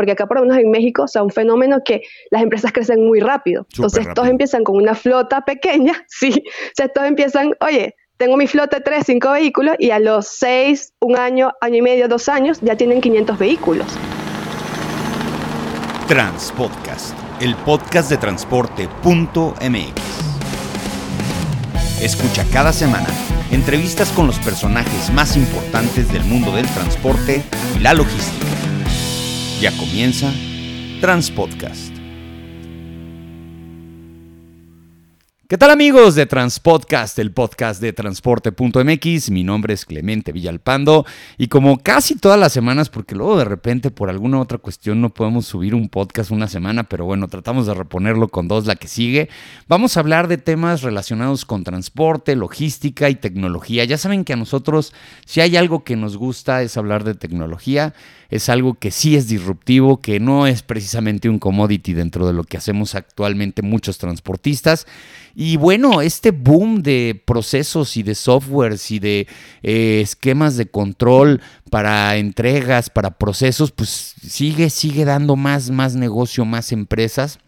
porque acá por lo menos en México, o sea, un fenómeno que las empresas crecen muy rápido. Entonces, todos empiezan con una flota pequeña, sí, o sea, todos empiezan, oye, tengo mi flota de 3, 5 vehículos y a los 6, un año, año y medio, dos años, ya tienen 500 vehículos. Transpodcast, el podcast de transporte.mx. Escucha cada semana entrevistas con los personajes más importantes del mundo del transporte y la logística. Ya comienza Transpodcast. ¿Qué tal amigos de Transpodcast, el podcast de transporte.mx? Mi nombre es Clemente Villalpando y como casi todas las semanas, porque luego de repente por alguna otra cuestión no podemos subir un podcast una semana, pero bueno, tratamos de reponerlo con dos la que sigue, vamos a hablar de temas relacionados con transporte, logística y tecnología. Ya saben que a nosotros si hay algo que nos gusta es hablar de tecnología es algo que sí es disruptivo, que no es precisamente un commodity dentro de lo que hacemos actualmente muchos transportistas. Y bueno, este boom de procesos y de softwares y de eh, esquemas de control para entregas, para procesos, pues sigue, sigue dando más, más negocio, más empresas.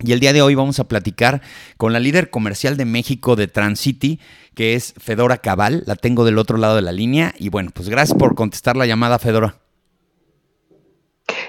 Y el día de hoy vamos a platicar con la líder comercial de México de Transcity, que es Fedora Cabal. La tengo del otro lado de la línea. Y bueno, pues gracias por contestar la llamada, Fedora.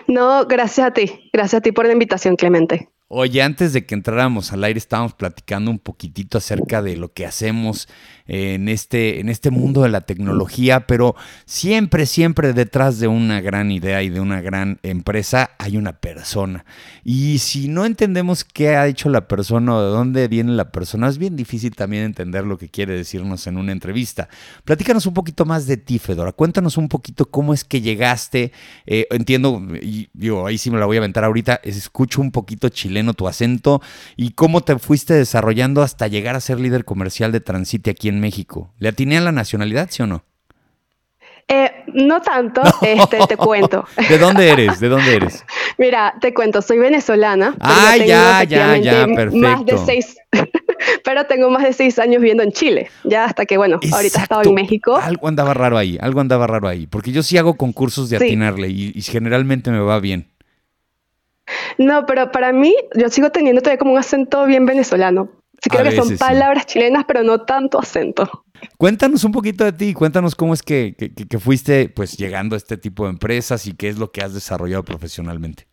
No, gracias a ti. Gracias a ti por la invitación, Clemente. Oye, antes de que entráramos al aire estábamos platicando un poquitito acerca de lo que hacemos en este, en este mundo de la tecnología, pero siempre, siempre detrás de una gran idea y de una gran empresa hay una persona. Y si no entendemos qué ha hecho la persona o de dónde viene la persona, es bien difícil también entender lo que quiere decirnos en una entrevista. Platícanos un poquito más de ti, Fedora. Cuéntanos un poquito cómo es que llegaste. Eh, entiendo, y digo, ahí sí me la voy a aventar ahorita, escucho un poquito chile tu acento y cómo te fuiste desarrollando hasta llegar a ser líder comercial de Transite aquí en México. ¿Le atiné a la nacionalidad, sí o no? Eh, no tanto, este, te cuento. ¿De dónde eres? ¿De dónde eres? Mira, te cuento, soy venezolana. Ah, ya, ya, ya, perfecto. Más de seis, pero tengo más de seis años viviendo en Chile, ya hasta que, bueno, ahorita he estado en México. Algo andaba raro ahí, algo andaba raro ahí, porque yo sí hago concursos de atinarle y generalmente me va bien. No, pero para mí, yo sigo teniendo todavía como un acento bien venezolano. Sí, creo que son palabras chilenas, pero no tanto acento. Cuéntanos un poquito de ti, cuéntanos cómo es que, que, fuiste pues llegando a este tipo de empresas y qué es lo que has desarrollado profesionalmente.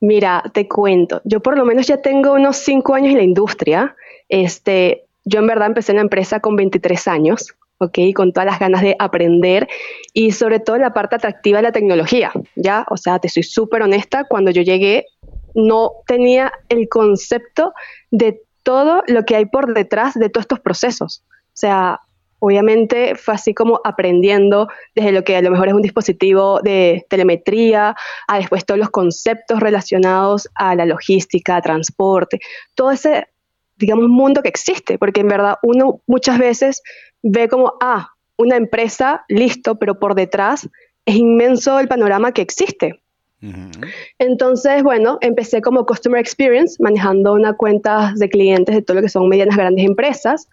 Mira, te cuento, yo por lo menos ya tengo unos cinco años en la industria. Este, yo en verdad empecé en la empresa con 23 años. ¿Ok? Con todas las ganas de aprender y sobre todo la parte atractiva de la tecnología, ¿ya? O sea, te soy súper honesta, cuando yo llegué no tenía el concepto de todo lo que hay por detrás de todos estos procesos. O sea, obviamente fue así como aprendiendo desde lo que a lo mejor es un dispositivo de telemetría, a después todos los conceptos relacionados a la logística, transporte, todo ese, digamos, mundo que existe, porque en verdad uno muchas veces ve como, ah, una empresa, listo, pero por detrás es inmenso el panorama que existe. Entonces, bueno, empecé como Customer Experience, manejando una cuenta de clientes de todo lo que son medianas grandes empresas.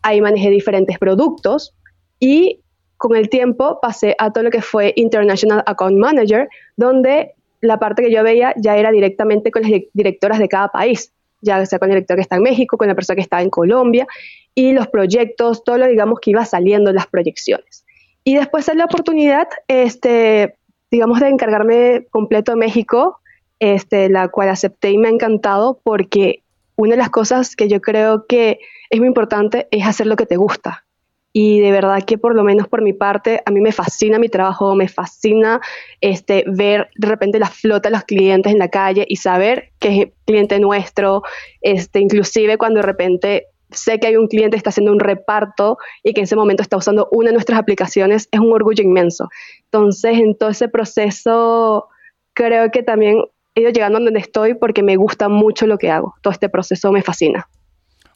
Ahí manejé diferentes productos y con el tiempo pasé a todo lo que fue International Account Manager, donde la parte que yo veía ya era directamente con las directoras de cada país, ya sea con el director que está en México, con la persona que está en Colombia, y los proyectos, todo lo digamos que iba saliendo en las proyecciones. Y después de la oportunidad, este, digamos, de encargarme completo de México, este, la cual acepté y me ha encantado porque una de las cosas que yo creo que es muy importante es hacer lo que te gusta. Y de verdad que por lo menos por mi parte, a mí me fascina mi trabajo, me fascina este, ver de repente la flota de los clientes en la calle y saber que es cliente nuestro, este, inclusive cuando de repente sé que hay un cliente que está haciendo un reparto y que en ese momento está usando una de nuestras aplicaciones, es un orgullo inmenso. Entonces, en todo ese proceso, creo que también he ido llegando a donde estoy porque me gusta mucho lo que hago. Todo este proceso me fascina.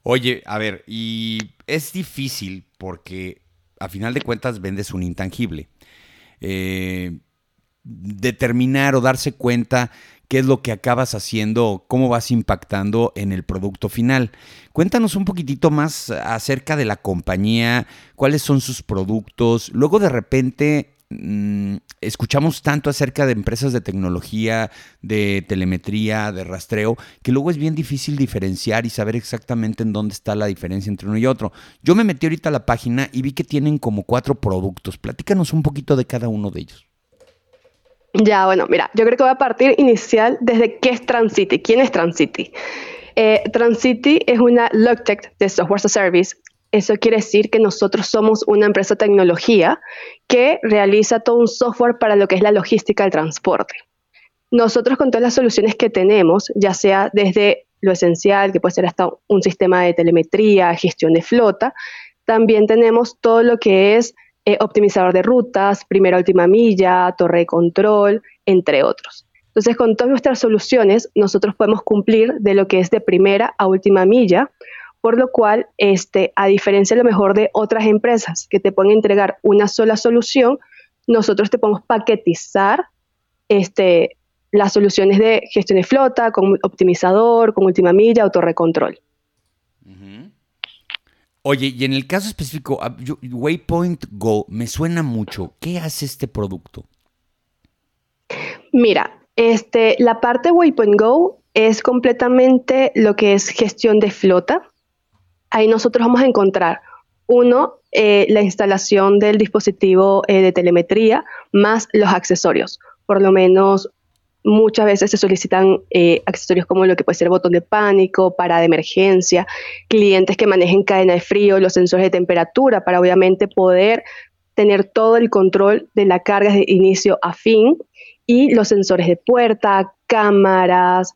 Oye, a ver, y es difícil porque a final de cuentas vendes un intangible. Eh, determinar o darse cuenta qué es lo que acabas haciendo, cómo vas impactando en el producto final. Cuéntanos un poquitito más acerca de la compañía, cuáles son sus productos. Luego de repente mm, escuchamos tanto acerca de empresas de tecnología, de telemetría, de rastreo, que luego es bien difícil diferenciar y saber exactamente en dónde está la diferencia entre uno y otro. Yo me metí ahorita a la página y vi que tienen como cuatro productos. Platícanos un poquito de cada uno de ellos. Ya, bueno, mira, yo creo que voy a partir inicial desde qué es Transity, quién es Transity. Eh, Transity es una Logtech de Software as a Service. Eso quiere decir que nosotros somos una empresa de tecnología que realiza todo un software para lo que es la logística del transporte. Nosotros con todas las soluciones que tenemos, ya sea desde lo esencial, que puede ser hasta un sistema de telemetría, gestión de flota, también tenemos todo lo que es eh, optimizador de rutas, primera última milla, torre de control, entre otros. Entonces, con todas nuestras soluciones, nosotros podemos cumplir de lo que es de primera a última milla, por lo cual, este, a diferencia a lo mejor de otras empresas que te pueden entregar una sola solución, nosotros te podemos paquetizar este, las soluciones de gestión de flota con optimizador, con última milla o torre de control. Oye, y en el caso específico, ah, Waypoint Go me suena mucho. ¿Qué hace este producto? Mira, este, la parte Waypoint Go es completamente lo que es gestión de flota. Ahí nosotros vamos a encontrar, uno, eh, la instalación del dispositivo eh, de telemetría más los accesorios. Por lo menos Muchas veces se solicitan eh, accesorios como lo que puede ser botón de pánico, para de emergencia, clientes que manejen cadena de frío, los sensores de temperatura, para obviamente poder tener todo el control de la carga de inicio a fin y los sensores de puerta, cámaras,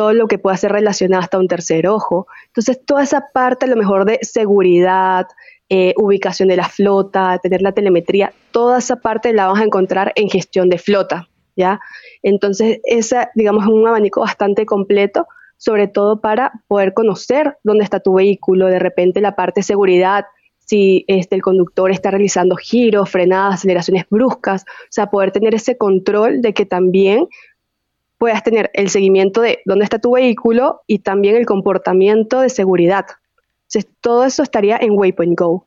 todo lo que pueda ser relacionado hasta un tercer ojo. Entonces, toda esa parte, a lo mejor de seguridad, eh, ubicación de la flota, tener la telemetría, toda esa parte la vamos a encontrar en gestión de flota. ¿ya? Entonces, esa, digamos, es un abanico bastante completo, sobre todo para poder conocer dónde está tu vehículo, de repente la parte de seguridad, si este, el conductor está realizando giros, frenadas, aceleraciones bruscas, o sea, poder tener ese control de que también puedas tener el seguimiento de dónde está tu vehículo y también el comportamiento de seguridad. Entonces, todo eso estaría en Waypoint Go.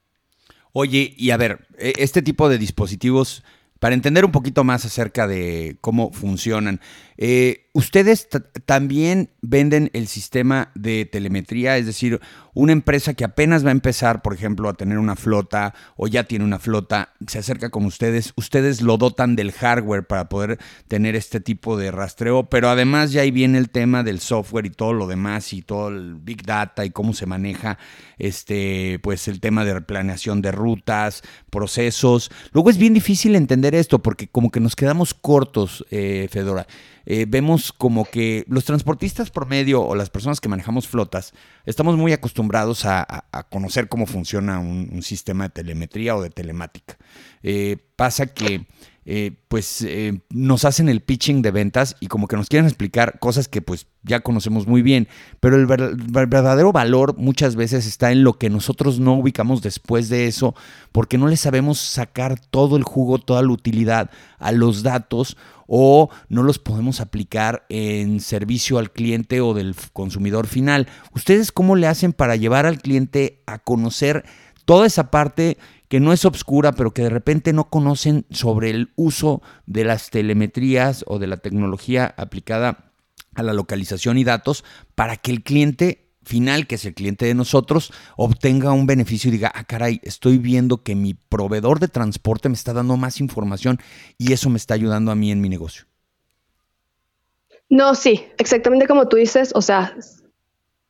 Oye, y a ver, e, este tipo de dispositivos para entender un poquito más acerca de cómo funcionan. Eh, ustedes también venden el sistema de telemetría, es decir, una empresa que apenas va a empezar, por ejemplo, a tener una flota o ya tiene una flota, se acerca con ustedes, ustedes lo dotan del hardware para poder tener este tipo de rastreo, pero además ya ahí viene el tema del software y todo lo demás y todo el big data y cómo se maneja este pues el tema de planeación de rutas, procesos. Luego es bien difícil entender esto porque como que nos quedamos cortos, eh, Fedora. Eh, vemos como que los transportistas promedio o las personas que manejamos flotas estamos muy acostumbrados a, conocer cómo funciona un, sistema de telemetría o de telemática. Eh, pasa que eh, pues nos hacen el pitching de ventas y como que nos quieren explicar cosas que pues ya conocemos muy bien, pero el, verdadero valor muchas veces está en lo que nosotros no ubicamos después de eso, porque no le sabemos sacar todo el jugo, toda la utilidad a los datos o no los podemos aplicar en servicio al cliente o del consumidor final. ¿Ustedes cómo le hacen para llevar al cliente a conocer toda esa parte que no es obscura, pero que de repente no conocen sobre el uso de las telemetrías o de la tecnología aplicada a la localización y datos para que el cliente final, que es el cliente de nosotros, obtenga un beneficio y diga, ah, caray, estoy viendo que mi proveedor de transporte me está dando más información y eso me está ayudando a mí en mi negocio. No, sí, exactamente como tú dices, o sea,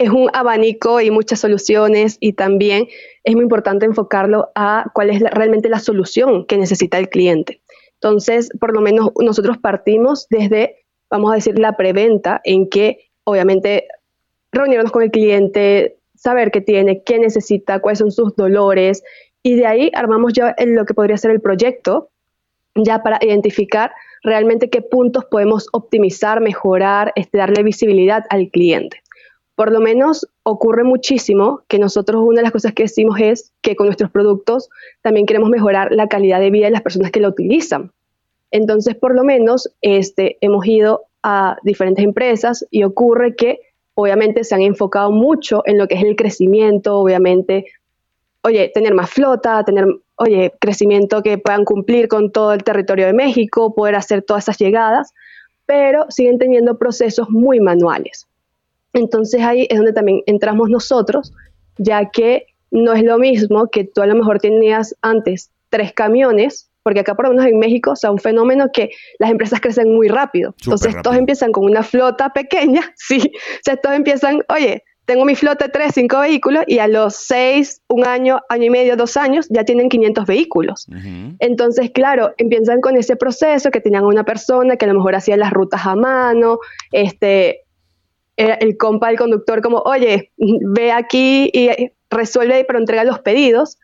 es un abanico y muchas soluciones y también es muy importante enfocarlo a cuál es realmente la solución que necesita el cliente. Entonces, por lo menos nosotros partimos desde, vamos a decir, la preventa en que obviamente reunirnos con el cliente, saber qué tiene, qué necesita, cuáles son sus dolores y de ahí armamos ya lo que podría ser el proyecto ya para identificar realmente qué puntos podemos optimizar, mejorar, este, darle visibilidad al cliente. Por lo menos ocurre muchísimo que nosotros una de las cosas que decimos es que con nuestros productos también queremos mejorar la calidad de vida de las personas que lo utilizan. Entonces, por lo menos, este, hemos ido a diferentes empresas y ocurre que obviamente se han enfocado mucho en lo que es el crecimiento, obviamente, oye, tener más flota, tener oye, crecimiento que puedan cumplir con todo el territorio de México, poder hacer todas esas llegadas, pero siguen teniendo procesos muy manuales. Entonces ahí es donde también entramos nosotros, ya que no es lo mismo que tú a lo mejor tenías antes tres camiones, porque acá por lo menos en México, o sea, un fenómeno que las empresas crecen muy rápido. Entonces todos empiezan con una flota pequeña, sí, o sea, todos empiezan, oye, tengo mi flota de tres, cinco vehículos y a los seis, un año, año y medio, dos años, ya tienen 500 vehículos. Entonces, claro, empiezan con ese proceso que tenían una persona que a lo mejor hacía las rutas a mano, este, el compa del conductor como, oye, ve aquí y resuelve, pero entrega los pedidos.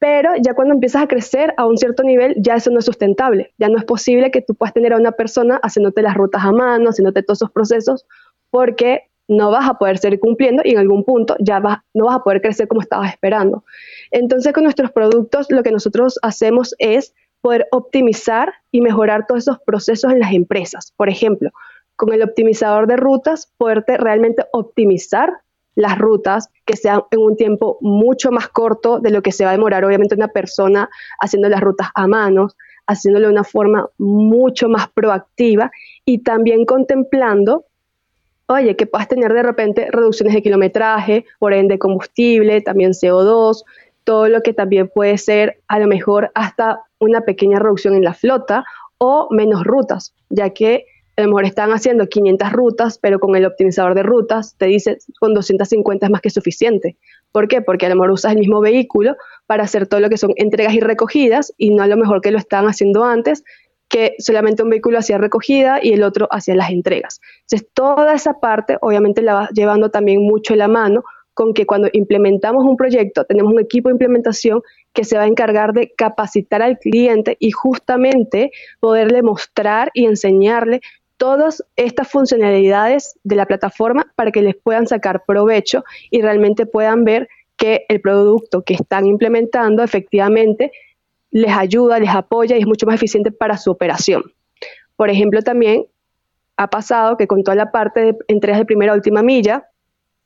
Pero ya cuando empiezas a crecer a un cierto nivel, ya eso no es sustentable. Ya no es posible que tú puedas tener a una persona haciéndote las rutas a mano, haciéndote todos esos procesos, porque no vas a poder seguir cumpliendo y en algún punto ya no vas a poder crecer como estabas esperando. Entonces, con nuestros productos, lo que nosotros hacemos es poder optimizar y mejorar todos esos procesos en las empresas. Por ejemplo, con el optimizador de rutas, poderte realmente optimizar las rutas que sean en un tiempo mucho más corto de lo que se va a demorar obviamente una persona haciendo las rutas a manos, haciéndolo de una forma mucho más proactiva y también contemplando, oye, que puedas tener de repente reducciones de kilometraje, por ende combustible, también CO2, todo lo que también puede ser a lo mejor hasta una pequeña reducción en la flota o menos rutas, ya que a lo mejor están haciendo 500 rutas, pero con el optimizador de rutas te dice con 250 es más que suficiente. ¿Por qué? Porque a lo mejor usas el mismo vehículo para hacer todo lo que son entregas y recogidas y no a lo mejor que lo estaban haciendo antes, que solamente un vehículo hacía recogida y el otro hacía las entregas. Entonces, toda esa parte obviamente la va llevando también mucho la mano con que cuando implementamos un proyecto tenemos un equipo de implementación que se va a encargar de capacitar al cliente y justamente poderle mostrar y enseñarle todas estas funcionalidades de la plataforma para que les puedan sacar provecho y realmente puedan ver que el producto que están implementando efectivamente les ayuda, les apoya y es mucho más eficiente para su operación. Por ejemplo, también ha pasado que con toda la parte de entregas de primera a última milla,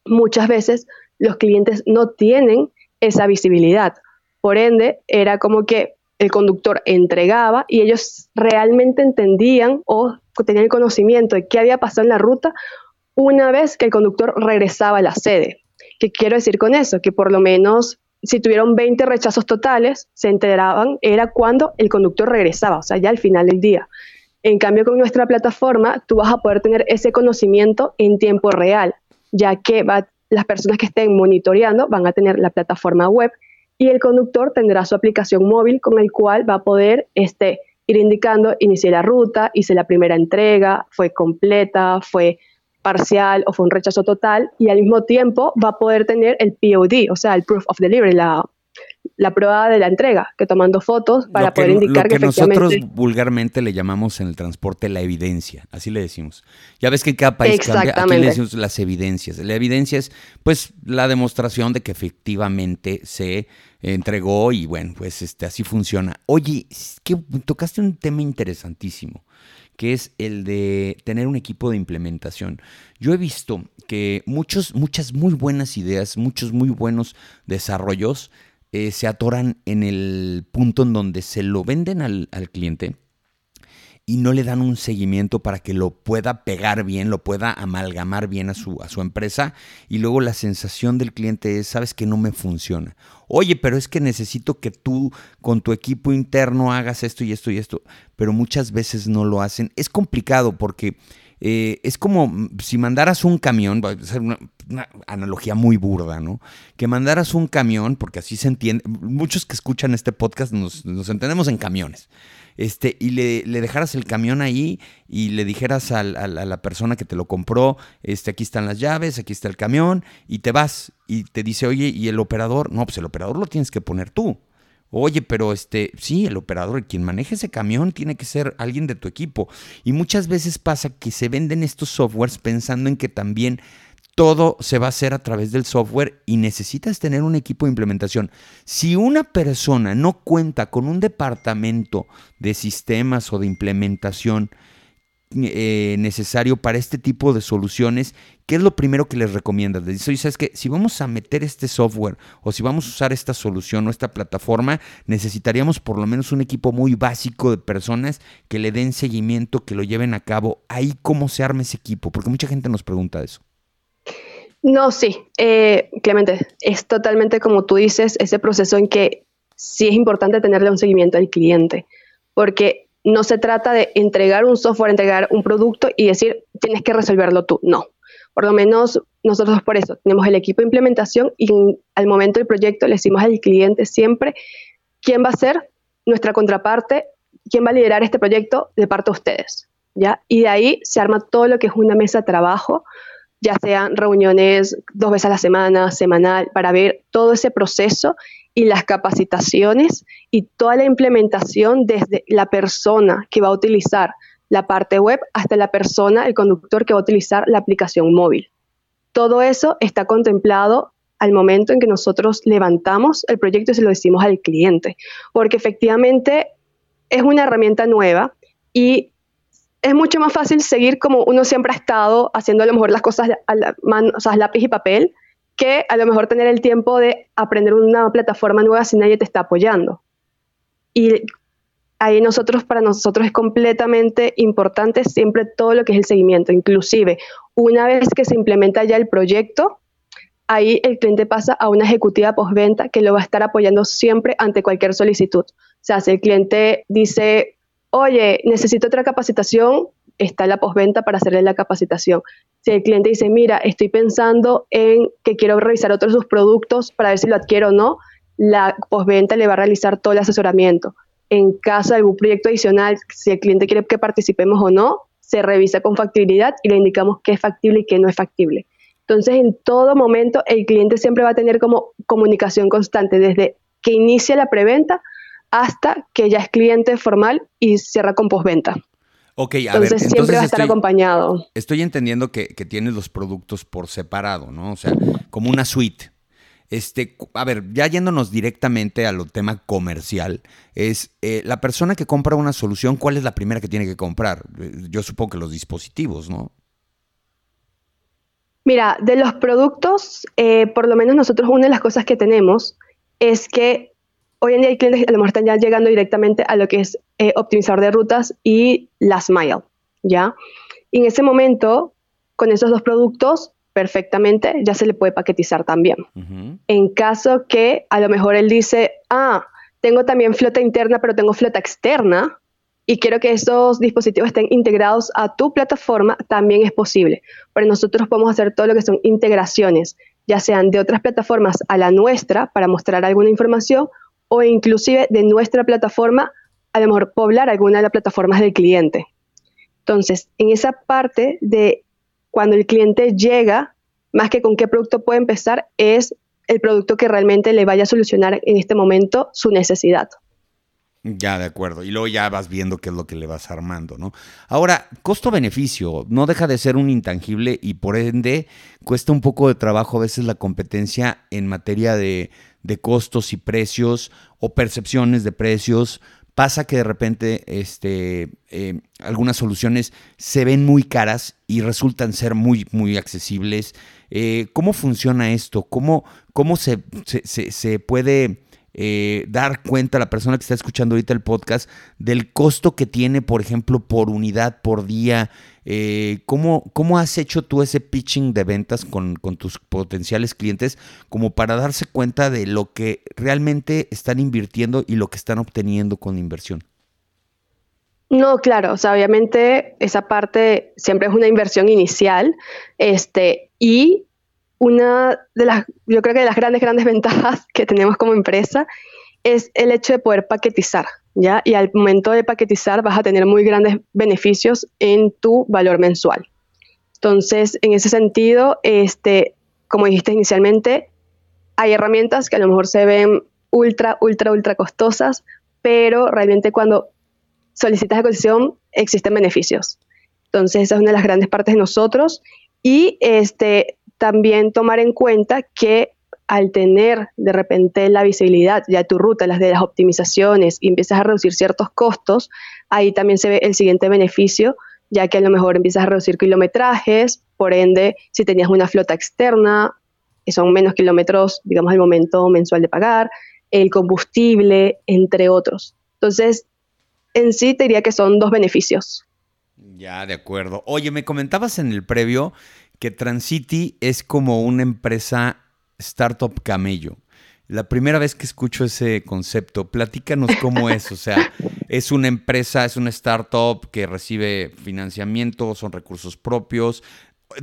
muchas veces los clientes no tienen esa visibilidad. Por ende, era como que el conductor entregaba y ellos realmente entendían o tenían conocimiento de qué había pasado en la ruta una vez que el conductor regresaba a la sede. ¿Qué quiero decir con eso? Que por lo menos si tuvieron 20 rechazos totales, se enteraban, era cuando el conductor regresaba, o sea, ya al final del día. En cambio, con nuestra plataforma, tú vas a poder tener ese conocimiento en tiempo real, ya que las personas que estén monitoreando van a tener la plataforma web y el conductor tendrá su aplicación móvil con el cual va a poder este, ir indicando, inicié la ruta, hice la primera entrega, fue completa, fue parcial o fue un rechazo total y al mismo tiempo va a poder tener el POD, o sea, el Proof of Delivery, la, la prueba de la entrega, que tomando fotos para poder indicar que, que, nosotros vulgarmente le llamamos en el transporte la evidencia, así le decimos. Ya ves que en cada país cambia, aquí le decimos las evidencias. La evidencia es pues la demostración de que efectivamente se entregó y bueno, pues este así funciona. Oye, que tocaste un tema interesantísimo, que es el de tener un equipo de implementación. Yo he visto que muchos, muchas muy buenas ideas, muchos muy buenos desarrollos eh, se atoran en el punto en donde se lo venden al, cliente y no le dan un seguimiento para que lo pueda pegar bien, lo pueda amalgamar bien a su, a su empresa y luego la sensación del cliente es, sabes que no me funciona. Oye, pero es que necesito que tú con tu equipo interno hagas esto y esto y esto, pero muchas veces no lo hacen. Es complicado porque eh, es como mm, si mandaras un camión, va a ser una, analogía muy burda, ¿no? Que mandaras un camión, porque así se entiende, muchos que escuchan este podcast nos, entendemos en camiones, este, y le, dejaras el camión ahí y le dijeras a, la persona que te lo compró, este, aquí están las llaves, aquí está el camión, y te vas y te dice, oye, ¿y el operador? No, pues el operador lo tienes que poner tú. Oye, pero este, sí, el operador, quien maneje ese camión tiene que ser alguien de tu equipo. Y muchas veces pasa que se venden estos softwares pensando en que también todo se va a hacer a través del software y necesitas tener un equipo de implementación. Si una persona no cuenta con un departamento de sistemas o de implementación eh, necesario para este tipo de soluciones, ¿qué es lo primero que les recomiendas? Les dices, ¿sabes que Si vamos a meter este software o si vamos a usar esta solución o esta plataforma, necesitaríamos por lo menos un equipo muy básico de personas que le den seguimiento, que lo lleven a cabo. Ahí, ¿cómo se arma ese equipo? Porque mucha gente nos pregunta eso. No, sí, eh, Clemente, es totalmente como tú dices, ese proceso en que sí es importante tenerle un seguimiento al cliente, porque no se trata de entregar un software, entregar un producto y decir, tienes que resolverlo tú. No. Por lo menos nosotros por eso tenemos el equipo de implementación y al momento del proyecto le decimos al cliente siempre quién va a ser nuestra contraparte, quién va a liderar este proyecto de parte de ustedes. ¿ya? Y de ahí se arma todo lo que es una mesa de trabajo, ya sean reuniones dos veces a la semana, semanal, para ver todo ese proceso y las capacitaciones y toda la implementación desde la persona que va a utilizar la parte web hasta la persona, el conductor que va a utilizar la aplicación móvil. Todo eso está contemplado al momento en que nosotros levantamos el proyecto y se lo decimos al cliente, porque efectivamente es una herramienta nueva y es mucho más fácil seguir como uno siempre ha estado haciendo a lo mejor las cosas a la mano, o sea, lápiz y papel, que a lo mejor tener el tiempo de aprender una plataforma nueva si nadie te está apoyando. Y ahí nosotros, para nosotros es completamente importante siempre todo lo que es el seguimiento, inclusive una vez que se implementa ya el proyecto, ahí el cliente pasa a una ejecutiva postventa que lo va a estar apoyando siempre ante cualquier solicitud. O sea, si el cliente dice, oye, necesito otra capacitación, está la postventa para hacerle la capacitación. Si el cliente dice, mira, estoy pensando en que quiero revisar otros sus productos para ver si lo adquiero o no, la postventa le va a realizar todo el asesoramiento. En caso de algún proyecto adicional, si el cliente quiere que participemos o no, se revisa con factibilidad y le indicamos qué es factible y qué no es factible. Entonces, en todo momento, el cliente siempre va a tener como comunicación constante desde que inicia la preventa hasta que ya es cliente formal y cierra con postventa. Ok, a ver, entonces siempre va a estar acompañado. Estoy entendiendo que, tienes los productos por separado, ¿no? O sea, como una suite. Este, a ver, ya yéndonos directamente a lo tema comercial, es eh, la persona que compra una solución, ¿cuál es la primera que tiene que comprar? Yo supongo que los dispositivos, ¿no? Mira, de los productos, eh, por lo menos nosotros una de las cosas que tenemos es que hoy en día hay clientes que a lo mejor están ya llegando directamente a lo que es eh, optimizador de rutas y last mile, ¿ya? Y en ese momento, con esos dos productos, perfectamente ya se le puede paquetizar también. En caso que a lo mejor él dice, ah, tengo también flota interna, pero tengo flota externa, y quiero que esos dispositivos estén integrados a tu plataforma, también es posible. Pero nosotros podemos hacer todo lo que son integraciones, ya sean de otras plataformas a la nuestra para mostrar alguna información o inclusive de nuestra plataforma, a lo mejor poblar alguna de las plataformas del cliente. Entonces, en esa parte de cuando el cliente llega, más que con qué producto puede empezar, es el producto que realmente le vaya a solucionar en este momento su necesidad. Ya, de acuerdo. Y luego ya vas viendo qué es lo que le vas armando, ¿no? Ahora, costo-beneficio no deja de ser un intangible y por ende cuesta un poco de trabajo a veces la competencia en materia de, de costos y precios o percepciones de precios. Pasa que de repente este, eh, algunas soluciones se ven muy caras y resultan ser muy, muy accesibles. Eh, ¿Cómo funciona esto? ¿Cómo, cómo se, se puede eh, dar cuenta a la persona que está escuchando ahorita el podcast del costo que tiene, por ejemplo, por unidad, por día. Eh, ¿cómo, ¿cómo, has hecho tú ese pitching de ventas con, con, tus potenciales clientes como para darse cuenta de lo que realmente están invirtiendo y lo que están obteniendo con inversión? No, claro, o sea, obviamente esa parte siempre es una inversión inicial, este, y una de las, yo creo que de las grandes, grandes ventajas que tenemos como empresa es el hecho de poder paquetizar, ¿ya? Y al momento de paquetizar vas a tener muy grandes beneficios en tu valor mensual. Entonces, en ese sentido, este, como dijiste inicialmente, hay herramientas que a lo mejor se ven ultra, ultra, ultra costosas, pero realmente cuando solicitas cotización existen beneficios. Entonces, esa es una de las grandes partes de nosotros. Y este, también tomar en cuenta que al tener de repente la visibilidad ya tu ruta, las de las optimizaciones y empiezas a reducir ciertos costos, ahí también se ve el siguiente beneficio ya que a lo mejor empiezas a reducir kilometrajes, por ende, si tenías una flota externa, son menos kilómetros, digamos, el momento mensual de pagar, el combustible, entre otros. Entonces, en sí te diría que son dos beneficios. Ya, de acuerdo. Oye, me comentabas en el previo que Transity es como una empresa startup camello. La primera vez que escucho ese concepto, platícanos cómo es. O sea, es una empresa, es una startup que recibe financiamiento, son recursos propios,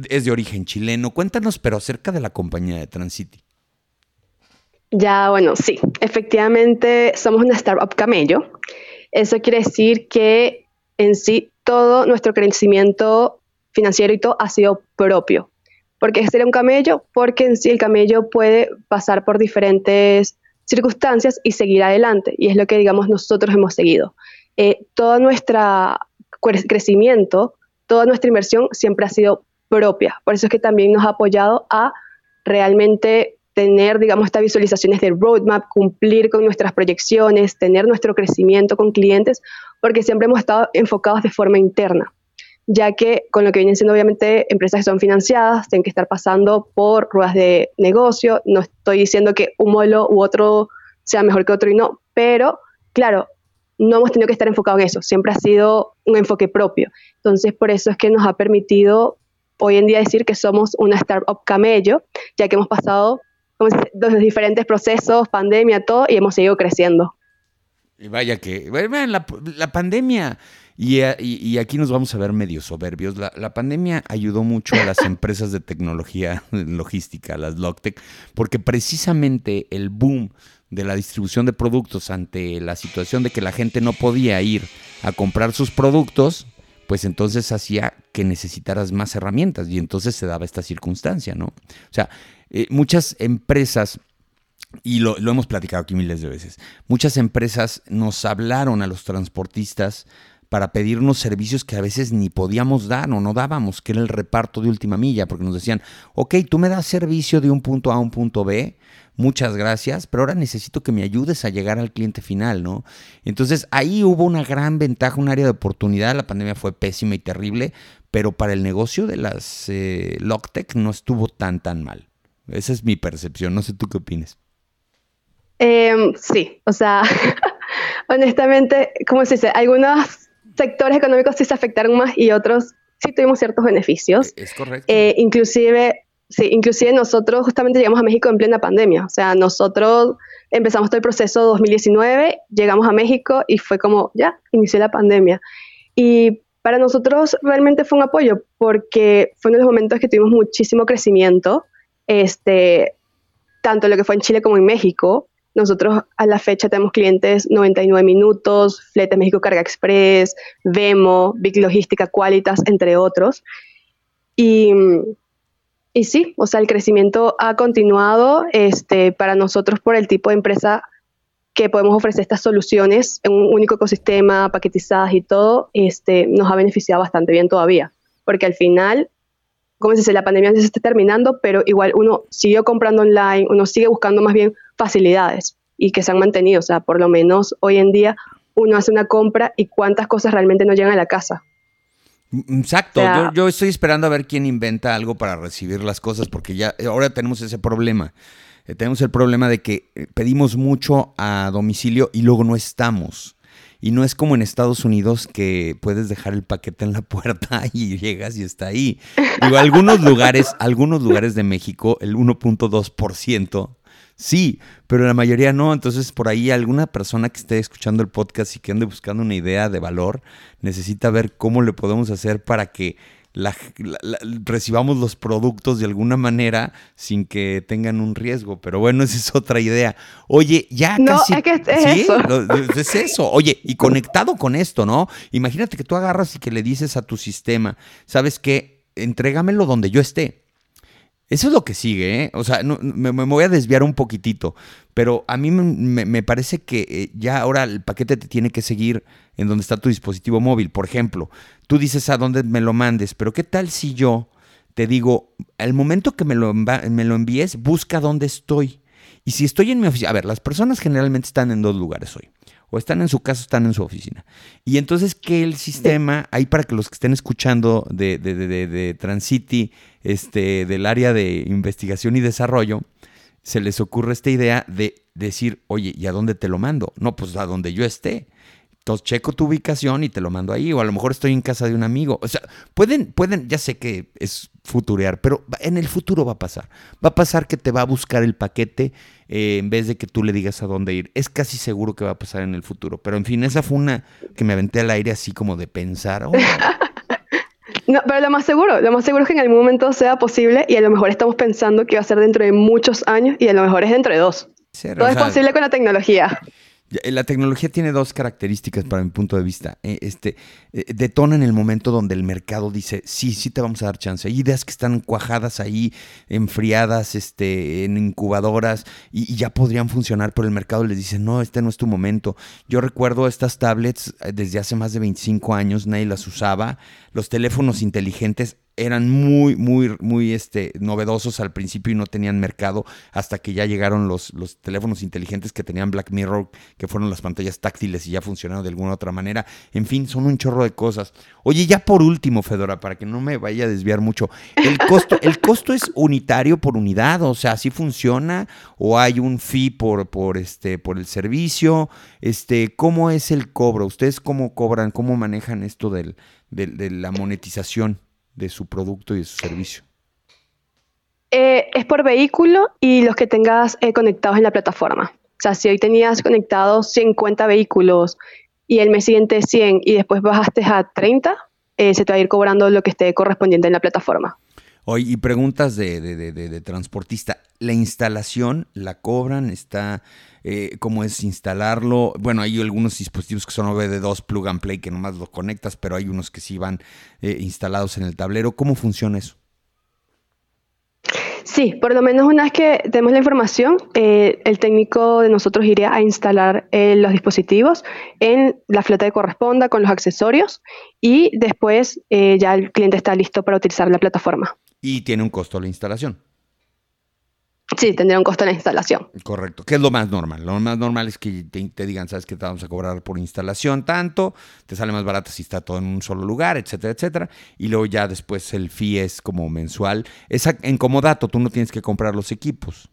es de origen chileno. Cuéntanos, pero acerca de la compañía de Transity. Ya, bueno, sí, efectivamente somos una startup camello. Eso quiere decir que en sí todo nuestro crecimiento financiero y todo ha sido propio. ¿Por qué sería un camello? Porque en sí el camello puede pasar por diferentes circunstancias y seguir adelante. Y es lo que, digamos, nosotros hemos seguido. Eh, todo nuestro crecimiento, toda nuestra inversión siempre ha sido propia. Por eso es que también nos ha apoyado a realmente tener, digamos, estas visualizaciones del roadmap, cumplir con nuestras proyecciones, tener nuestro crecimiento con clientes, porque siempre hemos estado enfocados de forma interna ya que con lo que vienen siendo obviamente empresas que son financiadas, tienen que estar pasando por ruedas de negocio, no estoy diciendo que un modelo u otro sea mejor que otro y no, pero claro, no hemos tenido que estar enfocados en eso, siempre ha sido un enfoque propio. Entonces, por eso es que nos ha permitido hoy en día decir que somos una startup camello, ya que hemos pasado los diferentes procesos, pandemia, todo, y hemos seguido creciendo. Y vaya que, la pandemia eh, y, aquí nos vamos a ver medio soberbios. La, pandemia ayudó mucho a las empresas de tecnología logística, las Logtech, porque precisamente el boom de la distribución de productos ante la situación de que la gente no podía ir a comprar sus productos, pues entonces hacía que necesitaras más herramientas y entonces se daba esta circunstancia, ¿no? O sea, eh, muchas empresas y lo, lo, hemos platicado aquí miles de veces. Muchas empresas nos hablaron a los transportistas para pedirnos servicios que a veces ni podíamos dar o no dábamos, que era el reparto de última milla, porque nos decían, ok, tú me das servicio de un punto A a un punto B, muchas gracias, pero ahora necesito que me ayudes a llegar al cliente final, ¿no? Entonces ahí hubo una gran ventaja, un área de oportunidad, la pandemia fue pésima y terrible, pero para el negocio de las eh, Logtech no estuvo tan, tan mal. Esa es mi percepción, no sé tú qué opinas. Em, sí, o sea, honestamente, ¿cómo se dice? Algunas sectores económicos sí se afectaron más y otros sí tuvimos ciertos beneficios. Es correcto. Eh, inclusive, sí, inclusive nosotros justamente llegamos a México en plena pandemia. O sea, nosotros empezamos todo el proceso 2019, llegamos a México y fue como, ya, inició la pandemia. Y para nosotros realmente fue un apoyo porque fue uno de los momentos que tuvimos muchísimo crecimiento, este, tanto lo que fue en Chile como en México. Nosotros a la fecha tenemos clientes 99 minutos, Flete México Carga Express, Vemo, Big Logística, Qualitas, entre otros. Y, y sí, o sea, el crecimiento ha continuado este, para nosotros por el tipo de empresa que podemos ofrecer estas soluciones en un único ecosistema, paquetizadas y todo, este, nos ha beneficiado bastante bien todavía. Porque al final, como se dice, la pandemia se está terminando, pero igual uno siguió comprando online, uno sigue buscando más bien facilidades y que se han mantenido. O sea, por lo menos hoy en día uno hace una compra y cuántas cosas realmente no llegan a la casa. Mm, exacto, yo, estoy esperando a ver quién inventa algo para recibir las cosas, porque ya ahora tenemos ese problema. Eh, tenemos el problema de que eh, pedimos mucho a domicilio y luego no estamos. Y no es como en Estados Unidos que puedes dejar el paquete en la puerta y llegas y está ahí. Digo, algunos lugares, algunos lugares de México, el 1.2% Sí, pero la mayoría no. Entonces, por ahí alguna persona que esté escuchando el podcast y que ande buscando una idea de valor, necesita ver cómo le podemos hacer para que recibamos los productos de alguna manera sin que tengan un riesgo. Pero bueno, esa es otra idea. Oye, ya no, casi. Es, que es eso. es eso. Oye, y conectado con esto, ¿no? Imagínate que tú agarras y que le dices a tu sistema, ¿sabes qué? Entrégamelo donde yo esté. Eso es lo que sigue, ¿eh? O sea, me, voy a desviar un poquitito, pero a mí me, parece que eh, ya ahora el paquete te tiene que seguir en donde está tu dispositivo móvil. Por ejemplo, tú dices a dónde me lo mandes, pero ¿qué tal si yo te digo, al momento que me lo, me lo envíes, busca dónde estoy? Y si estoy en mi oficina, a ver, las personas generalmente están en dos lugares hoy. O están en su casa o están en su oficina. Y entonces que el sistema, ahí para que los que estén escuchando de, de, de, de Transity, este, del área de investigación y desarrollo, se les ocurre esta idea de decir, oye, ¿y a dónde te lo mando? No, pues a donde yo esté. Entonces checo tu ubicación y te lo mando ahí. O a lo mejor estoy en casa de un amigo. O sea, pueden, pueden, ya sé que es futurear, pero en el futuro va a pasar. Va a pasar que te va a buscar el paquete eh, en vez de que tú le digas a dónde ir. Es casi seguro que va a pasar en el futuro. Pero en fin, esa fue una que me aventé al aire así como de pensar. Oh, no, pero lo más seguro, lo más seguro es que en algún momento sea posible y a lo mejor estamos pensando que va a ser dentro de muchos años y a lo mejor es dentro de dos. Todo es posible con la tecnología. Eh, la tecnología tiene dos características para mi punto de vista. Eh, este, eh, detona en el momento donde el mercado dice, sí, sí te vamos a dar chance. Hay ideas que están cuajadas ahí, enfriadas, este, en incubadoras y, ya podrían funcionar, pero el mercado les dice, no, este no es tu momento. Yo recuerdo estas tablets desde hace más de 25 años, nadie las usaba. Los teléfonos inteligentes eran muy, muy, muy este, novedosos al principio y no tenían mercado hasta que ya llegaron los, los teléfonos inteligentes que tenían Black Mirror, que fueron las pantallas táctiles y ya funcionaron de alguna otra manera. En fin, son un chorro de cosas. Oye, ya por último, Fedora, para que no me vaya a desviar mucho, ¿el costo, el costo es unitario por unidad? O sea, ¿así funciona? ¿O hay un fee por, por, este, por el servicio? Este, ¿Cómo es el cobro? ¿Ustedes cómo cobran? ¿Cómo manejan esto del, de la monetización? De su producto y de su servicio? Eh, es por vehículo y los que tengas eh, conectados en la plataforma. O sea, si hoy tenías conectados 50 vehículos y el mes siguiente 100 y después bajaste a 30, eh, se te va a ir cobrando lo que esté correspondiente en la plataforma. Hoy, y preguntas de, de, transportista. ¿La instalación la cobran? ¿Está eh, cómo es instalarlo? Bueno, hay algunos dispositivos que son OBD2 plug and play que nomás lo conectas, pero hay unos que sí van eh, instalados en el tablero. ¿Cómo funciona eso? Sí, por lo menos una vez que tenemos la información, eh, el técnico de nosotros iría a instalar los dispositivos en la flota que corresponda con los accesorios y después ya el cliente está listo para utilizar la plataforma. Y tiene un costo la instalación. Sí, tendría un costo la instalación. Correcto. ¿Qué es lo más normal? Lo más normal es que te, digan, sabes que te vamos a cobrar por instalación tanto, te sale más barato si está todo en un solo lugar, etcétera, etcétera. Y luego ya después el fee es como mensual. Es en comodato, tú no tienes que comprar los equipos.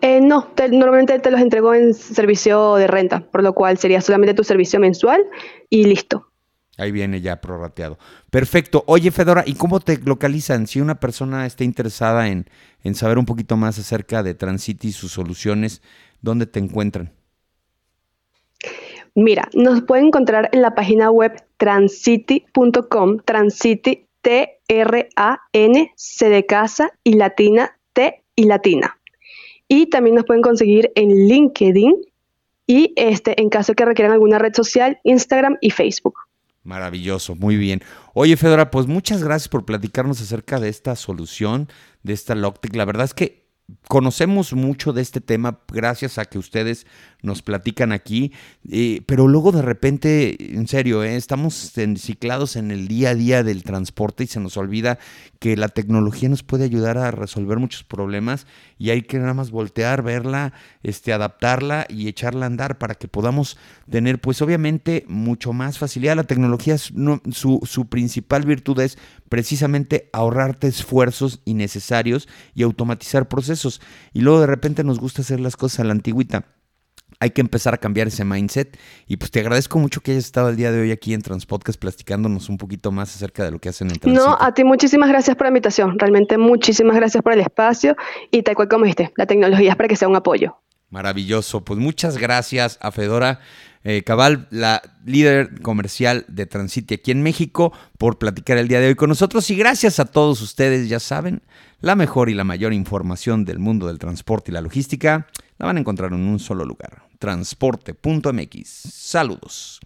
Eh, no, normalmente te los entrego en servicio de renta, por lo cual sería solamente tu servicio mensual y listo. Ahí viene ya prorrateado. Perfecto. Oye, Fedora, ¿y cómo te localizan? Si una persona está interesada en, saber un poquito más acerca de Transity y sus soluciones, ¿dónde te encuentran? Mira, nos pueden encontrar en la página web transity.com, transity T-R-A-N-C de casa y latina T y latina. Y también nos pueden conseguir en LinkedIn y este, en caso que requieran alguna red social, Instagram y Facebook. Maravilloso, muy bien. Oye, Fedora, pues muchas gracias por platicarnos acerca de esta solución, de esta Logtech. La verdad es que conocemos mucho de este tema gracias a que ustedes nos platican aquí, eh, pero luego de repente, en serio, eh, estamos enciclados en el día a día del transporte y se nos olvida que la tecnología nos puede ayudar a resolver muchos problemas y hay que nada más voltear, verla, este, adaptarla y echarla a andar para que podamos tener, pues obviamente, mucho más facilidad. La tecnología, su, su principal virtud es precisamente ahorrarte esfuerzos innecesarios y automatizar procesos. Y luego de repente nos gusta hacer las cosas a la antigüita hay que empezar a cambiar ese mindset. Y pues te agradezco mucho que hayas estado el día de hoy aquí en Transpodcast platicándonos un poquito más acerca de lo que hacen en Transito. No, a ti muchísimas gracias por la invitación. Realmente muchísimas gracias por el espacio y tal cual como dijiste, la tecnología es para que sea un apoyo. Maravilloso. Pues muchas gracias a Fedora eh, Cabal, la líder comercial de Transity aquí en México, por platicar el día de hoy con nosotros. Y gracias a todos ustedes, ya saben, la mejor y la mayor información del mundo del transporte y la logística la van a encontrar en un solo lugar transporte.mx. Saludos.